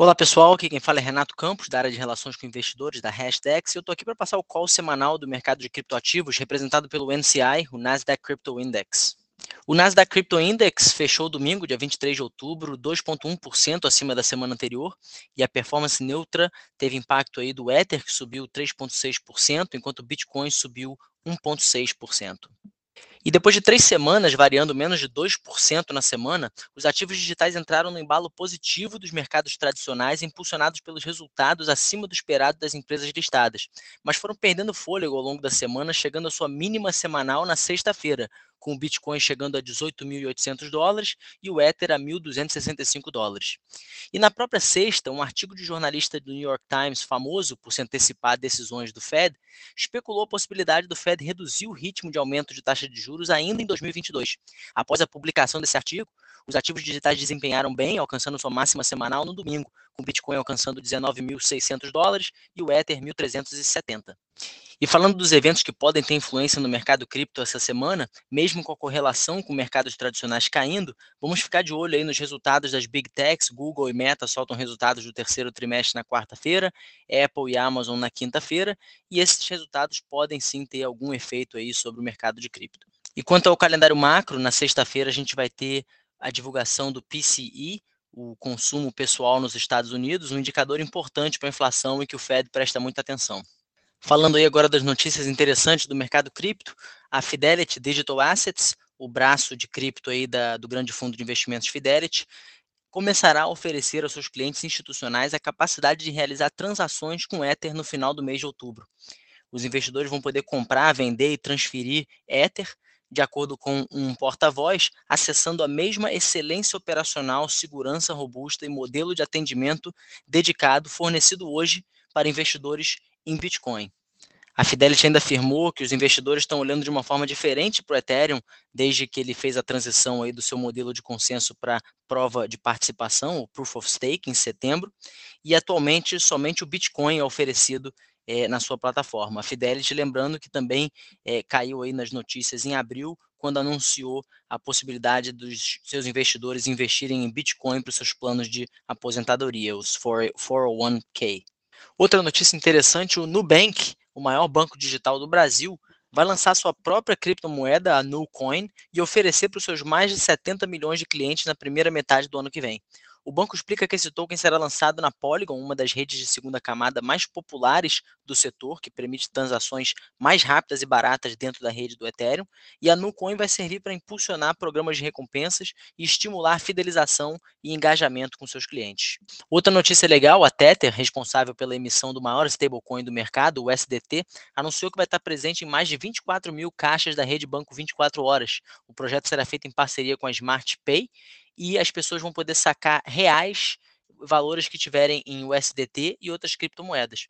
Olá pessoal, aqui quem fala é Renato Campos, da área de relações com investidores da Hashdex, e eu estou aqui para passar o call semanal do mercado de criptoativos, representado pelo NCI, o Nasdaq Crypto Index. O Nasdaq Crypto Index fechou domingo, dia 23 de outubro, 2,1% acima da semana anterior, e a performance neutra teve impacto aí do Ether, que subiu 3,6%, enquanto o Bitcoin subiu 1,6%. E depois de três semanas variando menos de 2% na semana, os ativos digitais entraram no embalo positivo dos mercados tradicionais, impulsionados pelos resultados acima do esperado das empresas listadas, mas foram perdendo fôlego ao longo da semana, chegando à sua mínima semanal na sexta-feira, com o Bitcoin chegando a 18.800 dólares e o Ether a 1.265 dólares. E na própria sexta, um artigo de jornalista do New York Times, famoso por se antecipar decisões do Fed, especulou a possibilidade do Fed reduzir o ritmo de aumento de taxa de juros ainda em 2022. Após a publicação desse artigo, os ativos digitais desempenharam bem, alcançando sua máxima semanal no domingo, com o Bitcoin alcançando 19.600 dólares e o Ether 1.370. E falando dos eventos que podem ter influência no mercado cripto essa semana, mesmo com a correlação com mercados tradicionais caindo, vamos ficar de olho aí nos resultados das Big Techs, Google e Meta soltam resultados do terceiro trimestre na quarta-feira, Apple e Amazon na quinta-feira, e esses resultados podem sim ter algum efeito aí sobre o mercado de cripto. E quanto ao calendário macro, na sexta-feira a gente vai ter a divulgação do PCE, o consumo pessoal nos Estados Unidos, um indicador importante para a inflação e que o Fed presta muita atenção. Falando aí agora das notícias interessantes do mercado cripto, a Fidelity Digital Assets, o braço de cripto aí da, do grande fundo de investimentos Fidelity, começará a oferecer aos seus clientes institucionais a capacidade de realizar transações com Ether no final do mês de outubro. Os investidores vão poder comprar, vender e transferir Ether de acordo com um porta-voz, acessando a mesma excelência operacional, segurança robusta e modelo de atendimento dedicado fornecido hoje para investidores em Bitcoin. A Fidelity ainda afirmou que os investidores estão olhando de uma forma diferente para o Ethereum desde que ele fez a transição aí do seu modelo de consenso para prova de participação, o Proof of Stake, em setembro, e atualmente somente o Bitcoin é oferecido é, na sua plataforma. A Fidelity, lembrando que também é, caiu aí nas notícias em abril, quando anunciou a possibilidade dos seus investidores investirem em Bitcoin para os seus planos de aposentadoria, os 401k. Outra notícia interessante: o Nubank, o maior banco digital do Brasil, vai lançar sua própria criptomoeda, a Nucoin, e oferecer para os seus mais de 70 milhões de clientes na primeira metade do ano que vem. O banco explica que esse token será lançado na Polygon, uma das redes de segunda camada mais populares do setor, que permite transações mais rápidas e baratas dentro da rede do Ethereum, e a Nucoin vai servir para impulsionar programas de recompensas e estimular fidelização e engajamento com seus clientes. Outra notícia legal, a Tether, responsável pela emissão do maior stablecoin do mercado, o SDT, anunciou que vai estar presente em mais de 24 mil caixas da rede Banco 24 Horas. O projeto será feito em parceria com a Smart Pay e as pessoas vão poder sacar reais valores que tiverem em USDT e outras criptomoedas.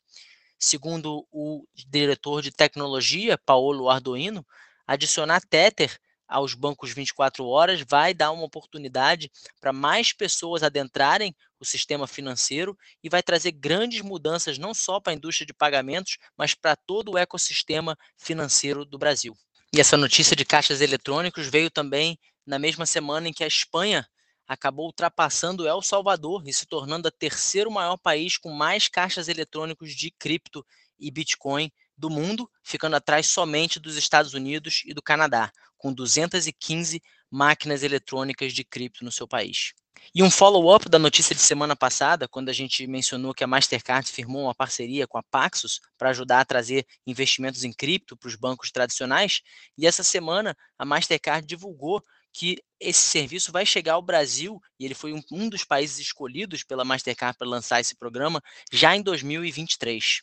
Segundo o diretor de tecnologia, Paulo Arduino, adicionar Tether aos bancos 24 horas vai dar uma oportunidade para mais pessoas adentrarem o sistema financeiro e vai trazer grandes mudanças não só para a indústria de pagamentos, mas para todo o ecossistema financeiro do Brasil. E essa notícia de caixas eletrônicos veio também na mesma semana em que a Espanha acabou ultrapassando El Salvador e se tornando o terceiro maior país com mais caixas eletrônicos de cripto e Bitcoin do mundo, ficando atrás somente dos Estados Unidos e do Canadá, com 215 máquinas eletrônicas de cripto no seu país. E um follow-up da notícia de semana passada, quando a gente mencionou que a Mastercard firmou uma parceria com a Paxos para ajudar a trazer investimentos em cripto para os bancos tradicionais, e essa semana a Mastercard divulgou que esse serviço vai chegar ao Brasil, e ele foi um, um dos países escolhidos pela Mastercard para lançar esse programa, já em 2023.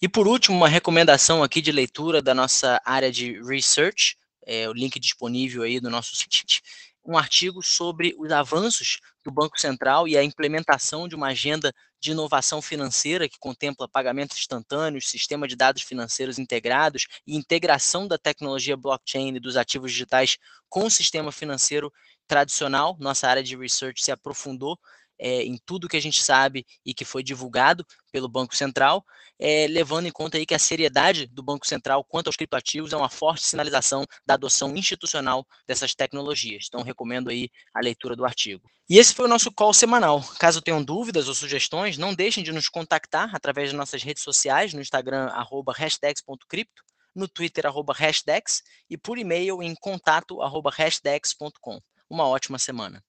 E por último, uma recomendação aqui de leitura da nossa área de research, é, o link disponível aí no nosso site, um artigo sobre os avanços do Banco Central e a implementação de uma agenda de inovação financeira que contempla pagamentos instantâneos, sistema de dados financeiros integrados e integração da tecnologia blockchain e dos ativos digitais com o sistema financeiro tradicional. Nossa área de research se aprofundou é, em tudo que a gente sabe e que foi divulgado pelo Banco Central, é, levando em conta aí que a seriedade do Banco Central quanto aos criptoativos é uma forte sinalização da adoção institucional dessas tecnologias. Então, recomendo aí a leitura do artigo. E esse foi o nosso call semanal. Caso tenham dúvidas ou sugestões, não deixem de nos contactar através das nossas redes sociais, no Instagram, arroba hashtags.cripto, no Twitter, arroba hashtags, e por e-mail em contato, arroba hashtags.com. Uma ótima semana.